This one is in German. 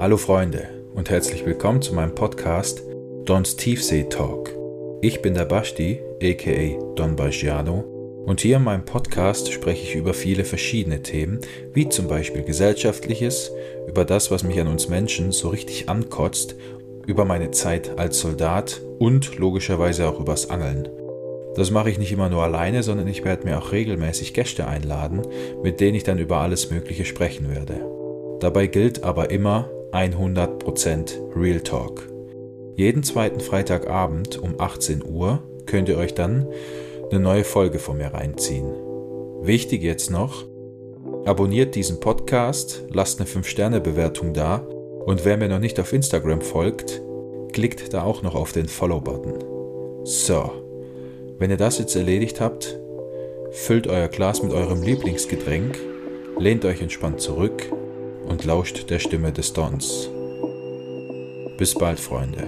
Hallo Freunde und herzlich willkommen zu meinem Podcast Dons Tiefsee Talk. Ich bin der Basti, aka Don Basciano, und hier in meinem Podcast spreche ich über viele verschiedene Themen, wie zum Beispiel Gesellschaftliches, über das, was mich an uns Menschen so richtig ankotzt, über meine Zeit als Soldat und logischerweise auch übers Angeln. Das mache ich nicht immer nur alleine, sondern ich werde mir auch regelmäßig Gäste einladen, mit denen ich dann über alles Mögliche sprechen werde. Dabei gilt aber immer 100% Real Talk. Jeden zweiten Freitagabend um 18 Uhr könnt ihr euch dann eine neue Folge von mir reinziehen. Wichtig jetzt noch, abonniert diesen Podcast, lasst eine 5-Sterne-Bewertung da und wer mir noch nicht auf Instagram folgt, klickt da auch noch auf den Follow-Button. So, wenn ihr das jetzt erledigt habt, füllt euer Glas mit eurem Lieblingsgetränk, lehnt euch entspannt zurück und lauscht der Stimme des Dons. Bis bald, Freunde.